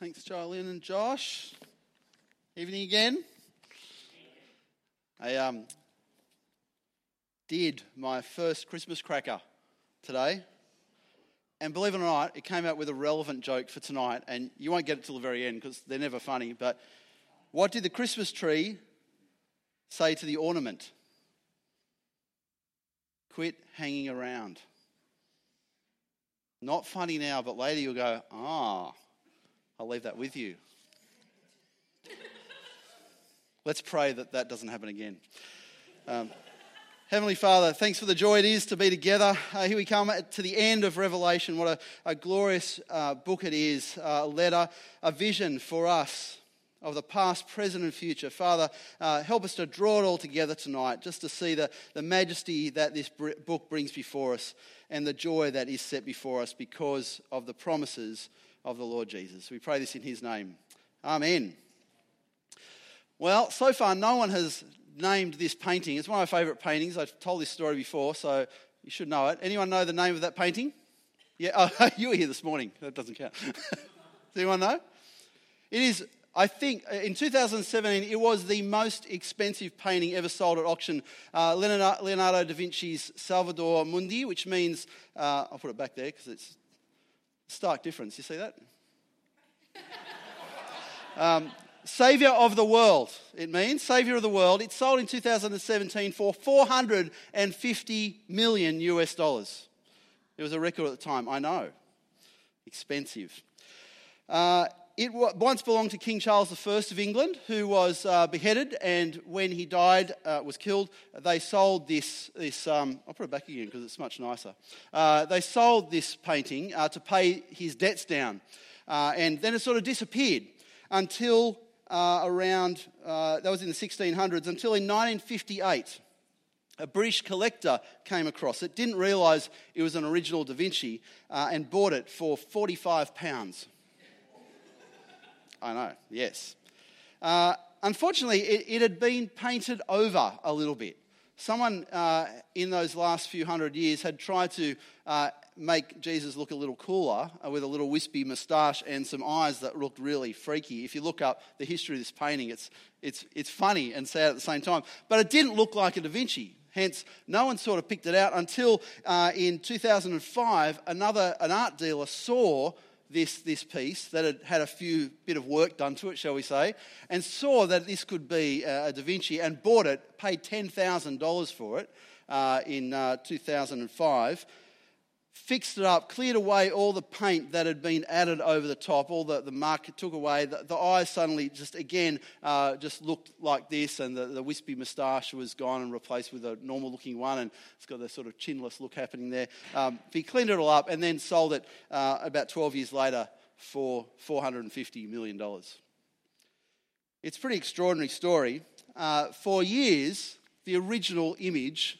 Thanks, Charlene and Josh. Evening again. I um, did my first Christmas cracker today. And believe it or not, it came out with a relevant joke for tonight. And you won't get it till the very end because they're never funny. But what did the Christmas tree say to the ornament? Quit hanging around. Not funny now, but later you'll go, ah, I'll leave that with you. Let's pray that that doesn't happen again. Um, Heavenly Father, thanks for the joy it is to be together. Uh, here we come to the end of Revelation. What a, a glorious uh, book it is, uh, a letter, a vision for us of the past, present, and future. Father, uh, help us to draw it all together tonight, just to see the, the majesty that this book brings before us and the joy that is set before us because of the promises of the Lord Jesus. We pray this in his name. Amen. Well, so far, no one has named this painting. It's one of my favourite paintings. I've told this story before, so you should know it. Anyone know the name of that painting? Yeah, oh, you were here this morning. That doesn't count. Does anyone know? It is, I think, uh, in 2017, it was the most expensive painting ever sold at auction. Uh, Leonardo da Vinci's Salvator Mundi, which means, uh, I'll put it back there because it's stark difference. You see that? um, Savior of the world, it means. Savior of the world. It sold in 2017 for 450 million US dollars. It was a record at the time, I know. Expensive. Uh, it once belonged to King Charles I of England, who was uh, beheaded, and when he died, uh, was killed, they sold this. this um, I'll put it back again because it's much nicer. Uh, they sold this painting uh, to pay his debts down, uh, and then it sort of disappeared until uh, around, that was in the 1600s, until in 1958 a British collector came across it, didn't realise it was an original Da Vinci, and bought it for 45 pounds. I know, yes. Uh, unfortunately, it, it, had been painted over a little bit. Someone uh, in those last few hundred years had tried to uh, make Jesus look a little cooler uh, with a little wispy moustache and some eyes that looked really freaky. If you look up the history of this painting, it's, it's, it's funny and sad at the same time. But it didn't look like a Da Vinci. Hence, no one sort of picked it out until uh, in 2005, another, an art dealer saw this, this piece that had had a few bit of work done to it, shall we say, and saw that this could be a Da Vinci and bought it, paid $10,000 for it uh, in uh, 2005 fixed it up, cleared away all the paint that had been added over the top, all the, the mark took away. The, the eyes suddenly just again uh, just looked like this, and the, the wispy moustache was gone and replaced with a normal looking one, and it's got the sort of chinless look happening there. Um, he cleaned it all up and then sold it uh, about 12 years later for $450 million. It's a pretty extraordinary story. Uh, for years, the original image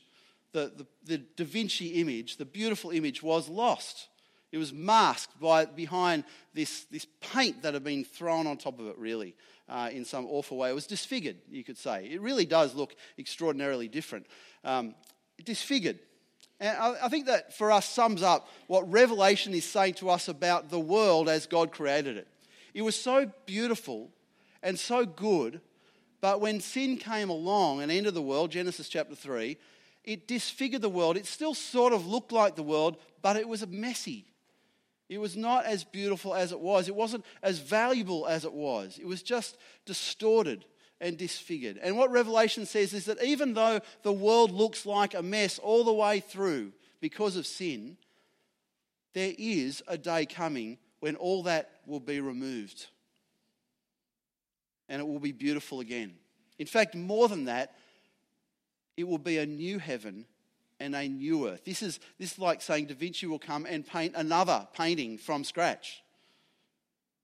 the, the, the Da Vinci image, the beautiful image, was lost. It was masked by, behind this, this paint that had been thrown on top of it, really, uh, in some awful way. It was disfigured, you could say. It really does look extraordinarily different. Um, disfigured. And I, I think that for us sums up what Revelation is saying to us about the world as God created it. It was so beautiful and so good, but when sin came along and entered the world, Genesis chapter 3, it disfigured the world. It still sort of looked like the world, but it was a messy. It was not as beautiful as it was. It wasn't as valuable as it was. It was just distorted and disfigured. And what Revelation says is that even though the world looks like a mess all the way through because of sin, there is a day coming when all that will be removed and it will be beautiful again. In fact, more than that, it will be a new heaven and a new earth. This is, this is like saying Da Vinci will come and paint another painting from scratch.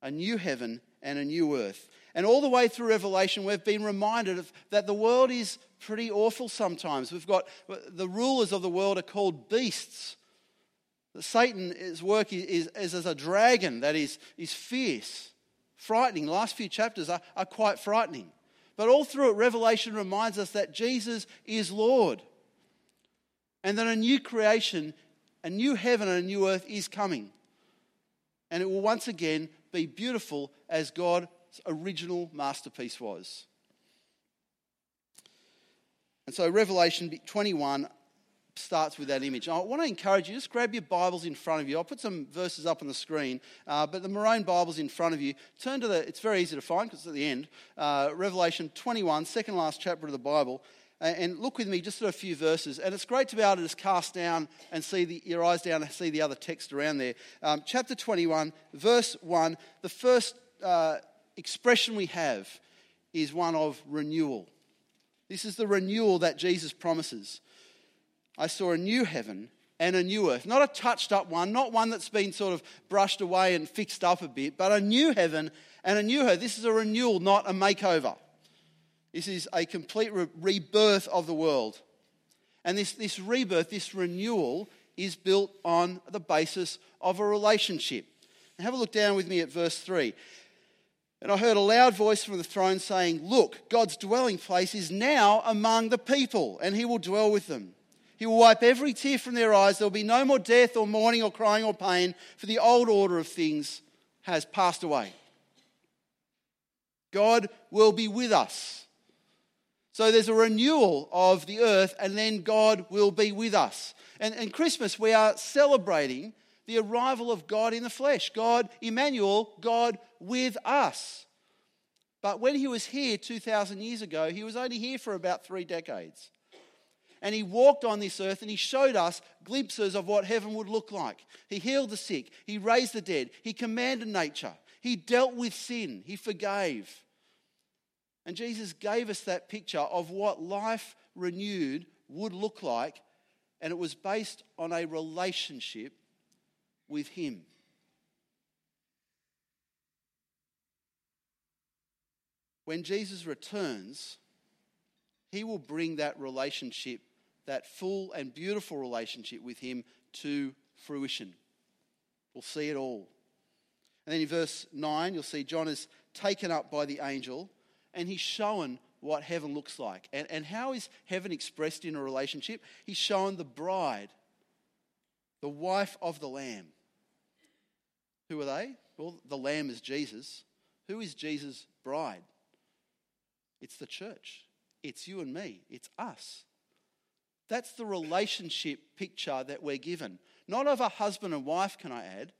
A new heaven and a new earth. And all the way through Revelation, we've been reminded of, that the world is pretty awful sometimes. We've got the rulers of the world are called beasts. Satan's work is, is, as a dragon that is, is fierce, frightening. The last few chapters are, are quite frightening. But all through it, Revelation reminds us that Jesus is Lord and that a new creation, a new heaven, and a new earth is coming. And it will once again be beautiful as God's original masterpiece was. And so Revelation 21 starts with that image. I want to encourage you, just grab your Bibles in front of you. I'll put some verses up on the screen, uh, but the Maroon Bible's in front of you. Turn to the, it's very easy to find because it's at the end. Uh, Revelation 21, second last chapter of the Bible. And look with me just at a few verses. And it's great to be able to just cast down and see the, your eyes down and see the other text around there. Um, chapter 21, verse 1, the first uh, expression we have is one of renewal. This is the renewal that Jesus promises. I saw a new heaven and a new earth. Not a touched up one, not one that's been sort of brushed away and fixed up a bit, but a new heaven and a new earth. This is a renewal, not a makeover. This is a complete re- rebirth of the world. And this, this rebirth, this renewal, is built on the basis of a relationship. Now have a look down with me at verse 3. And I heard a loud voice from the throne saying, Look, God's dwelling place is now among the people, and he will dwell with them. He will wipe every tear from their eyes. There will be no more death or mourning or crying or pain, for the old order of things has passed away. God will be with us. So there's a renewal of the earth, and then God will be with us. And, and Christmas, we are celebrating the arrival of God in the flesh. God, Emmanuel, God with us. But when he was here 2,000 years ago, he was only here for about three decades. And he walked on this earth and he showed us glimpses of what heaven would look like. He healed the sick, he raised the dead, he commanded nature, he dealt with sin, he forgave. And Jesus gave us that picture of what life renewed would look like, and it was based on a relationship with Him. When Jesus returns, He will bring that relationship, that full and beautiful relationship with Him, to fruition. We'll see it all. And then in verse 9, you'll see John is taken up by the angel and he's shown what heaven looks like. And, and how is heaven expressed in a relationship? He's shown the bride, the wife of the Lamb. Who are they? Well, the Lamb is Jesus. Who is Jesus' bride? It's the church. It's you and me. It's us. That's the relationship picture that we're given. Not of a husband and wife, can I add,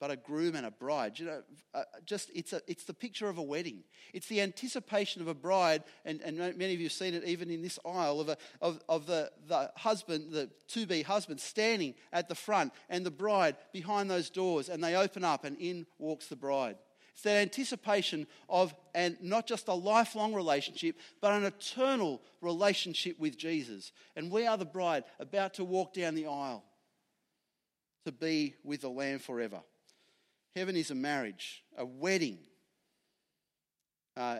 but a groom and a bride. You know, uh, just it's, a, it's the picture of a wedding. It's the anticipation of a bride, and, and many of you have seen it even in this aisle of, a, of, of the, the husband, the to be husband, standing at the front, and the bride behind those doors, and they open up, and in walks the bride. It's that anticipation of, and not just a lifelong relationship, but an eternal relationship with Jesus. And we are the bride about to walk down the aisle to be with the Lamb forever. Heaven is a marriage, a wedding. Uh,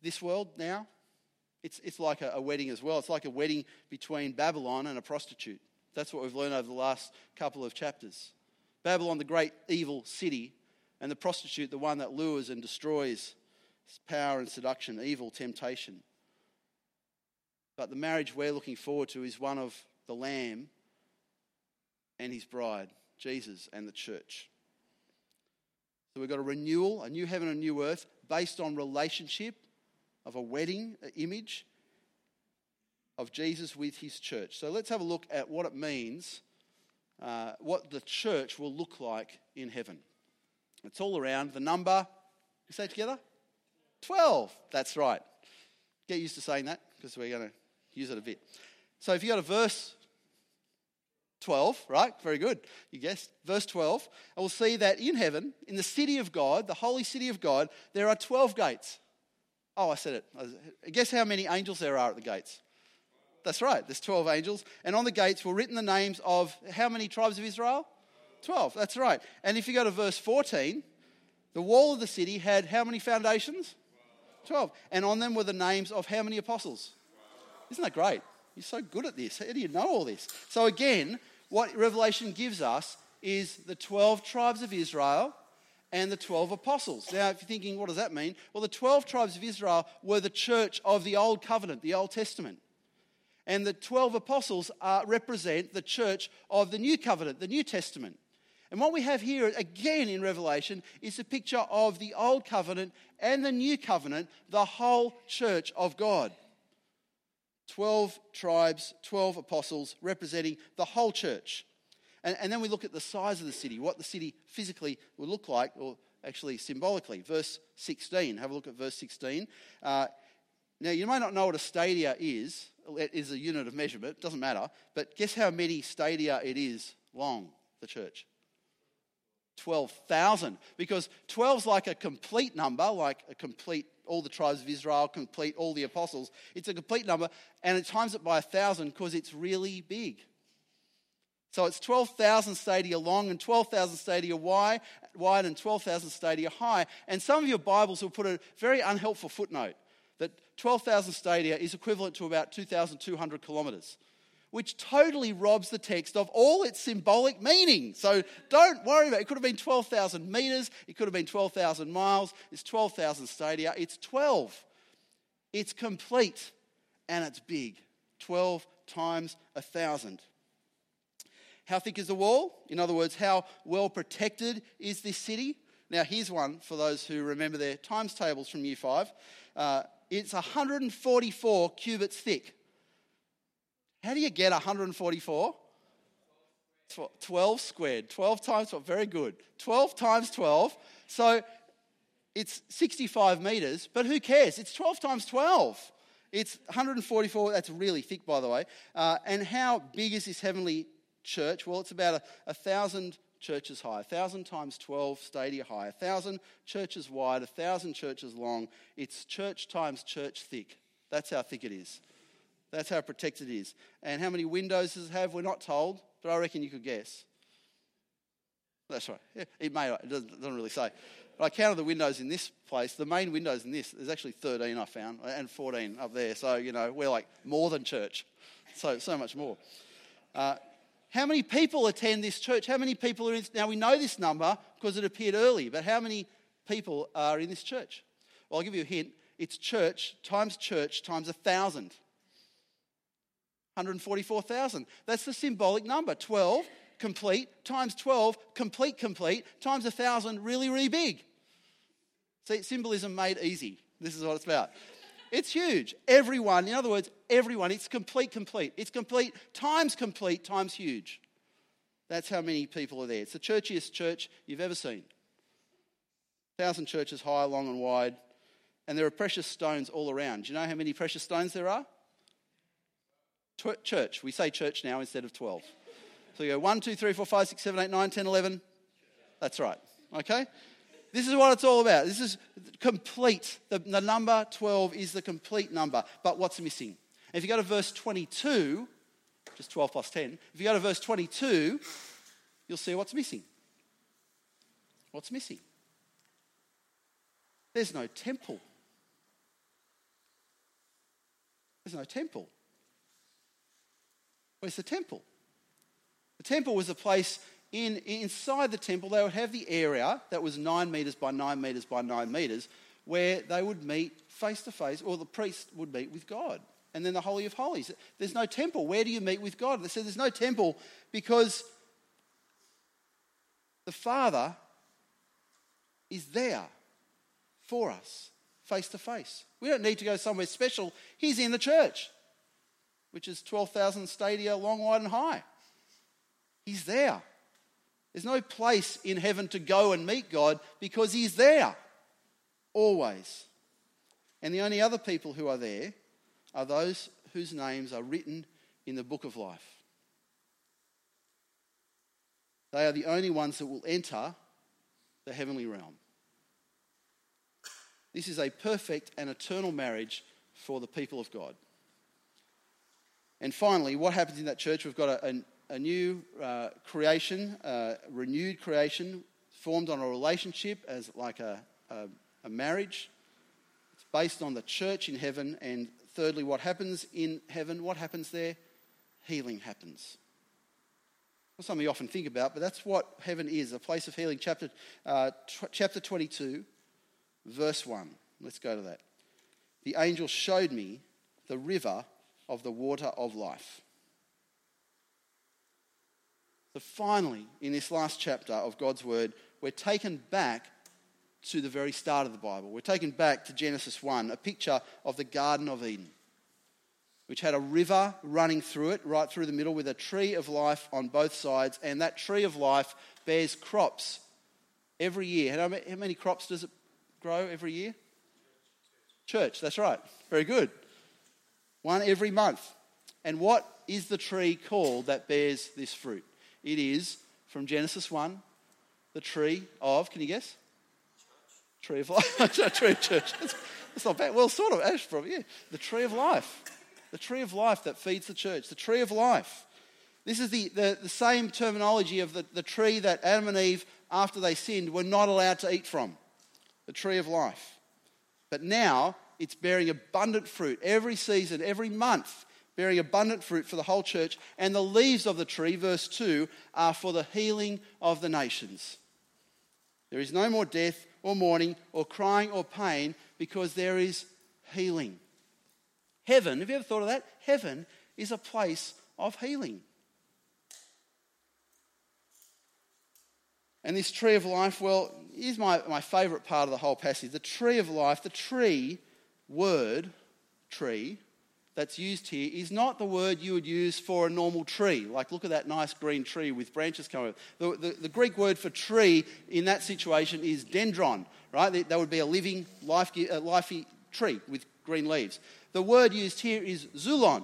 this world now, it's, it's like a, a wedding as well. It's like a wedding between Babylon and a prostitute. That's what we've learned over the last couple of chapters. Babylon, the great evil city, and the prostitute, the one that lures and destroys power and seduction, evil, temptation. But the marriage we're looking forward to is one of the Lamb and his bride, Jesus and the church. So we've got a renewal, a new heaven and a new earth based on relationship of a wedding image of Jesus with his church. So let's have a look at what it means, uh, what the church will look like in heaven. It's all around the number, you say together? 12. That's right. Get used to saying that because we're going to use it a bit. So if you got a verse 12, right? Very good. You guessed. Verse 12. And we'll see that in heaven, in the city of God, the holy city of God, there are 12 gates. Oh, I said it. Guess how many angels there are at the gates? That's right. There's 12 angels. And on the gates were written the names of how many tribes of Israel? 12. That's right. And if you go to verse 14, the wall of the city had how many foundations? 12. And on them were the names of how many apostles? Isn't that great? You're so good at this. How do you know all this? So, again, what Revelation gives us is the 12 tribes of Israel and the 12 apostles. Now, if you're thinking, what does that mean? Well, the 12 tribes of Israel were the church of the Old Covenant, the Old Testament. And the 12 apostles uh, represent the church of the New Covenant, the New Testament. And what we have here again in Revelation is a picture of the old covenant and the new covenant, the whole church of God. 12 tribes, 12 apostles representing the whole church. And, and, then we look at the size of the city, what the city physically will look like, or actually symbolically. Verse 16, have a look at verse 16. Uh, now, you may not know what a stadia is, it is a unit of measurement, doesn't matter, but guess how many stadia it is long, the church? 12,000. Because 12 is like a complete number, like a complete, all the tribes of Israel, complete all the apostles. It's a complete number, and it times it by a thousand because it's really big. So it's 12,000 stadia long and 12,000 stadia wide, wide and 12,000 stadia high. And some of your Bibles will put a very unhelpful footnote that 12,000 stadia is equivalent to about 2,200 kilometres, which totally robs the text of all its symbolic meaning. So don't worry about it. It could have been 12,000 metres, it could have been 12,000 miles, it's 12,000 stadia. It's 12. It's complete and it's big. 12 times a thousand. How thick is the wall? In other words, how well protected is this city? Now, here's one for those who remember their times tables from year five. Uh, it's 144 cubits thick. How do you get 144? 12 squared. 12 times 12. Very good. 12 times 12. So it's 65 meters, but who cares? It's 12 times 12. It's 144. That's really thick, by the way. Uh, and how big is this heavenly church? Well, it's about a, thousand churches high, a thousand times 12 stadia high, a thousand churches wide, a thousand churches long. It's church times church thick. That's how thick it is. That's how protected it is. And how many windows does it have? We're not told, but I reckon you could guess. That's right. Yeah, it may, it doesn't, doesn't really say. But I counted the windows in this place. The main windows in this, there's actually 13 I found, and 14 up there. So, you know, we're like more than church. So, so much more. Uh, how many people attend this church? How many people are in? Now, we know this number because it appeared early, but how many people are in this church? Well, I'll give you a hint. It's church times church times a thousand. 144,000. That's the symbolic number. 12 complete times 12 complete complete times a thousand really really big. See, symbolism made easy. This is what it's about. It's huge. Everyone, in other words, everyone, it's complete, complete. It's complete times complete times huge. That's how many people are there. It's the churchiest church you've ever seen. Thousand churches high, long, and wide. And there are precious stones all around. Do you know how many precious stones there are? Church. We say church now instead of 12. So you go 1, 2, 3, 4, 5, 6, 7, 8, 9, 10, 11. That's right. Okay? This is what it's all about. This is complete. The, the number 12 is the complete number. But what's missing? If you go to verse 22, just 12 plus 10, if you go to verse 22, you'll see what's missing. What's missing? There's no temple. There's no temple. Where's the temple? The temple was a place in, inside the temple, they would have the area that was nine metres by nine metres by nine metres where they would meet face to face, or the priest would meet with God. And then the Holy of Holies. There's no temple. Where do you meet with God? They said there's no temple because the Father is there for us, face to face. We don't need to go somewhere special. He's in the church, which is 12,000 stadia long, wide, and high. He's there. There's no place in heaven to go and meet God because He's there, always. And the only other people who are there are those whose names are written in the book of life. They are the only ones that will enter the heavenly realm. This is a perfect and eternal marriage for the people of God. And finally, what happens in that church? We've got a, a new uh, creation, uh, renewed creation, formed on a relationship as like a, a, a marriage. It's based on the church in heaven. And thirdly, what happens in heaven? What happens there? Healing happens. Something you often think about, but that's what heaven is a place of healing. Chapter, uh, chapter 22, verse 1. Let's go to that. The angel showed me the river of the water of life So finally, in this last chapter of God's Word, we're taken back to the very start of the Bible. We're taken back to Genesis 1, a picture of the Garden of Eden, which had a river running through it, right through the middle, with a tree of life on both sides. And that tree of life bears crops every year. How many crops does it grow every year? Church, that's right. Very good. One every month. And what is the tree called that bears this fruit? It is, from Genesis 1, the tree of, can you guess? Tree of life. tree of church. That's, that's, not bad. Well, sort of. Ash, probably, yeah. The tree of life. The tree of life that feeds the church. The tree of life. This is the, the, the same terminology of the, the tree that Adam and Eve, after they sinned, were not allowed to eat from. The tree of life. But now it's bearing abundant fruit every season, every month, bearing abundant fruit for the whole church. And the leaves of the tree, verse 2, are for the healing of the nations. There is no more death or mourning or crying or pain because there is healing. Heaven, have you ever thought of that? Heaven is a place of healing. And this tree of life, well, here's my, my favourite part of the whole passage. The tree of life, the tree word, tree, that's used here is not the word you would use for a normal tree. Like, look at that nice green tree with branches coming up. The, the, the Greek word for tree in that situation is dendron, right? That would be a living, life, lifey tree with green leaves. The word used here is xulon,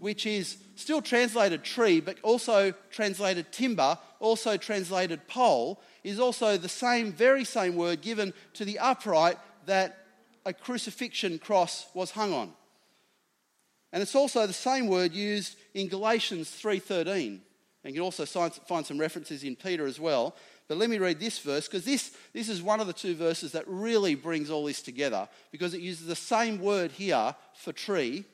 which is still translated tree, but also translated timber, also translated pole, is also the same, very same word given to the upright that a crucifixion cross was hung on. And it's also the same word used in Galatians 3:13. And you can also find some references in Peter as well. But let me read this verse because this, this is one of the two verses that really brings all this together because it uses the same word here for tree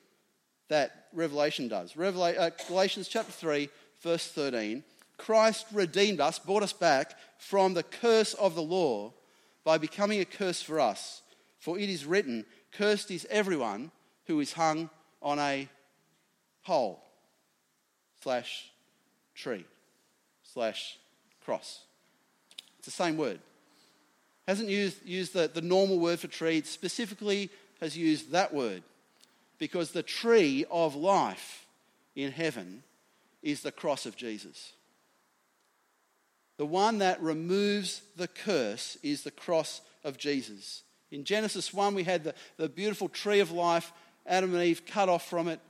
that Revelation does. Revela- uh, Galatians chapter 3, verse 13. Christ redeemed us, brought us back from the curse of the law by becoming a curse for us. For it is written, Cursed is everyone who is hung on a pole slash tree slash cross. It's the same word. Hasn't used, used the, the normal word for tree, specifically has used that word because the tree of life in heaven is the cross of Jesus. The one that removes the curse is the cross of Jesus. In Genesis 1, we had the, the beautiful tree of life Adam and Eve cut off from it.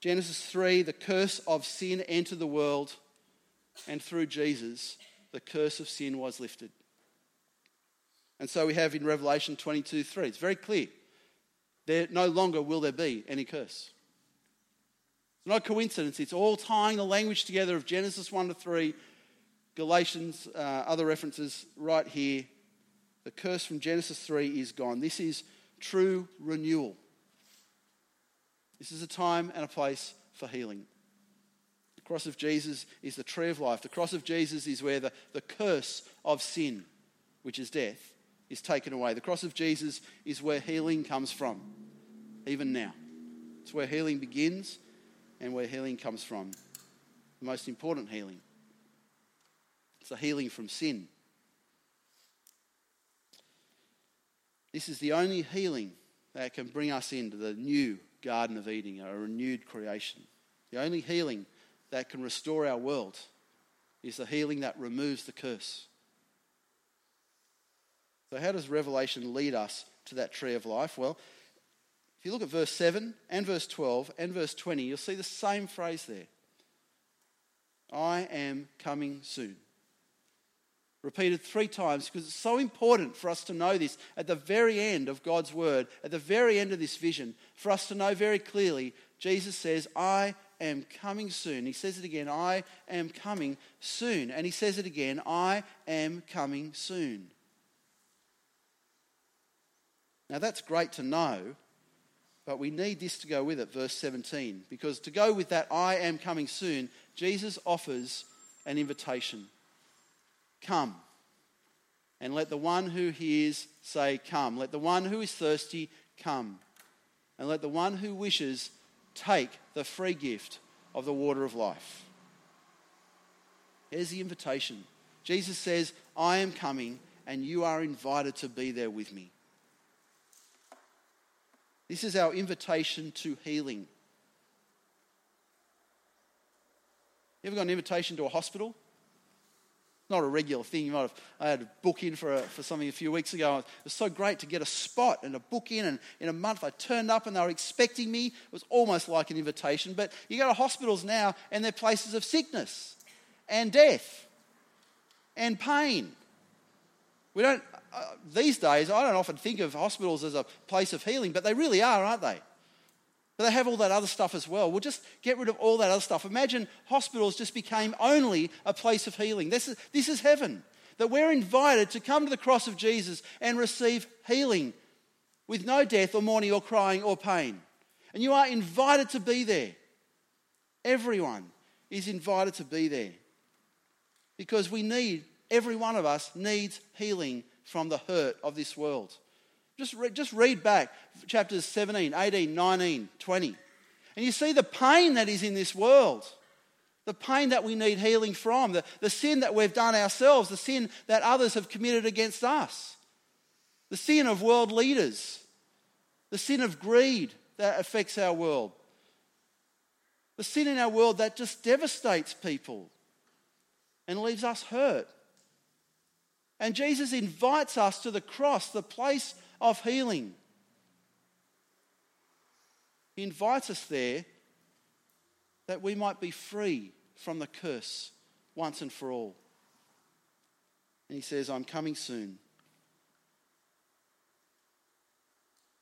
Genesis 3, the curse of sin entered the world, and through Jesus, the curse of sin was lifted. And so we have in Revelation 22 3, it's very clear. There no longer will there be any curse. It's not coincidence, it's all tying the language together of Genesis 1 to 3, Galatians, uh, other references right here. The curse from Genesis 3 is gone. This is true renewal. This is a time and a place for healing. The cross of Jesus is the tree of life. The cross of Jesus is where the, the curse of sin, which is death, is taken away. The cross of Jesus is where healing comes from, even now. It's where healing begins and where healing comes from. The most important healing. It's a healing from sin. This is the only healing that can bring us into the new Garden of Eden, a renewed creation. The only healing that can restore our world is the healing that removes the curse. So, how does Revelation lead us to that tree of life? Well, if you look at verse 7 and verse 12 and verse 20, you'll see the same phrase there I am coming soon repeated three times because it's so important for us to know this at the very end of God's word, at the very end of this vision, for us to know very clearly Jesus says, I am coming soon. He says it again, I am coming soon. And he says it again, I am coming soon. Now that's great to know, but we need this to go with it, verse 17, because to go with that, I am coming soon, Jesus offers an invitation. Come. And let the one who hears say, Come. Let the one who is thirsty come. And let the one who wishes take the free gift of the water of life. Here's the invitation. Jesus says, I am coming, and you are invited to be there with me. This is our invitation to healing. You ever got an invitation to a hospital? Not a regular thing. You might have, I had a book in for, a, for something a few weeks ago. It was so great to get a spot and a book in. And in a month, I turned up and they were expecting me. It was almost like an invitation. But you go to hospitals now and they're places of sickness and death and pain. We don't, uh, these days, I don't often think of hospitals as a place of healing, but they really are, aren't they? But they have all that other stuff as well. We'll just get rid of all that other stuff. Imagine hospitals just became only a place of healing. This is, this is heaven. That we're invited to come to the cross of Jesus and receive healing with no death or mourning or crying or pain. And you are invited to be there. Everyone is invited to be there. Because we need, every one of us needs healing from the hurt of this world. Just, re- just read back chapters 17, 18, 19, 20. And you see the pain that is in this world. The pain that we need healing from, the, the sin that we've done ourselves, the sin that others have committed against us, the sin of world leaders, the sin of greed that affects our world, the sin in our world that just devastates people and leaves us hurt. And Jesus invites us to the cross, the place of healing. He invites us there that we might be free from the curse once and for all. And he says, I'm coming soon.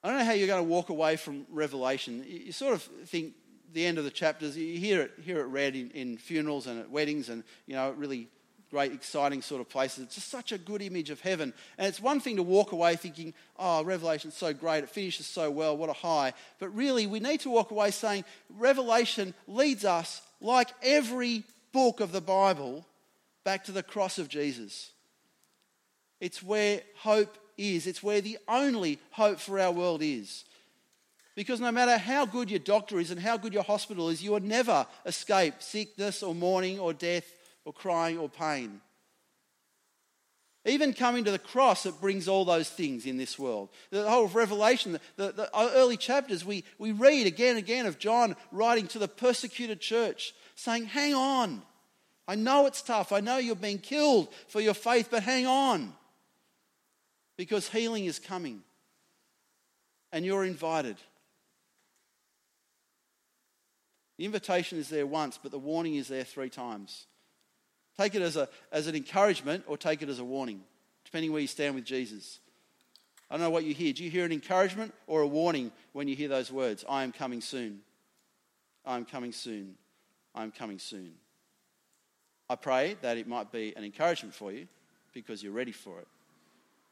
I don't know how you're going to walk away from Revelation. You sort of think the end of the chapters, you hear it, hear it read in, in funerals and at weddings, and you know, it really great, exciting sort of places. It's just such a good image of heaven. And it's one thing to walk away thinking, oh, Revelation's so great, it finishes so well, what a high. But really, we need to walk away saying, Revelation leads us, like every book of the Bible, back to the cross of Jesus. It's where hope is, it's where the only hope for our world is. Because no matter how good your doctor is and how good your hospital is, you will never escape sickness or mourning or death or crying or pain. Even coming to the cross, it brings all those things in this world. The whole of Revelation, the, the, early chapters, we, we read again and again of John writing to the persecuted church, saying, Hang on. I know it's tough. I know you're being killed for your faith, but hang on. Because healing is coming. And you're invited. The invitation is there once, but the warning is there three times. Take it as, a, as an encouragement or take it as a warning, depending where you stand with Jesus. I don't know what you hear. Do you hear an encouragement or a warning when you hear those words? I am coming soon. I am coming soon. I am coming soon. I pray that it might be an encouragement for you because you're ready for it.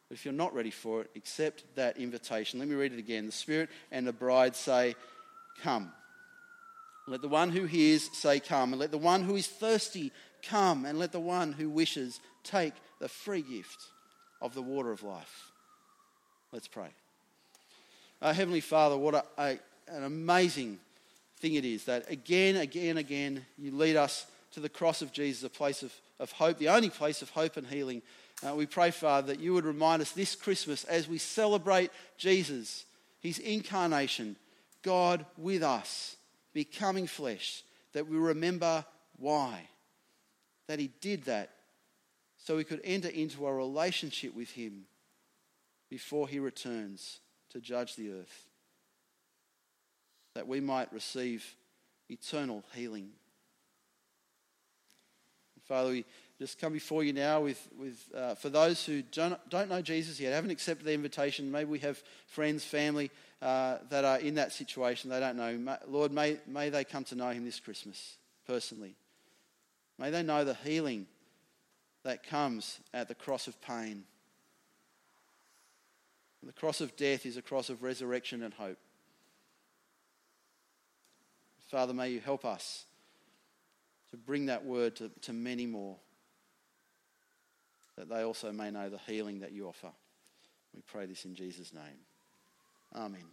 But if you're not ready for it, accept that invitation. Let me read it again. The Spirit and the bride say, Come. Let the one who hears say, Come. And let the one who is thirsty Come and let the one who wishes take the free gift of the water of life. Let's pray. Uh, Heavenly Father, what a, a, an amazing thing it is that again, again, again, you lead us to the cross of Jesus, a place of, of hope, the only place of hope and healing. Uh, we pray, Father, that you would remind us this Christmas as we celebrate Jesus, his incarnation, God with us, becoming flesh, that we remember why that he did that so we could enter into a relationship with him before he returns to judge the earth, that we might receive eternal healing. Father, we just come before you now with, with uh, for those who don't, don't know Jesus yet, haven't accepted the invitation. Maybe we have friends, family uh, that are in that situation. They don't know. Lord, may, may they come to know him this Christmas personally. May they know the healing that comes at the cross of pain. The cross of death is a cross of resurrection and hope. Father, may you help us to bring that word to, to many more, that they also may know the healing that you offer. We pray this in Jesus' name. Amen.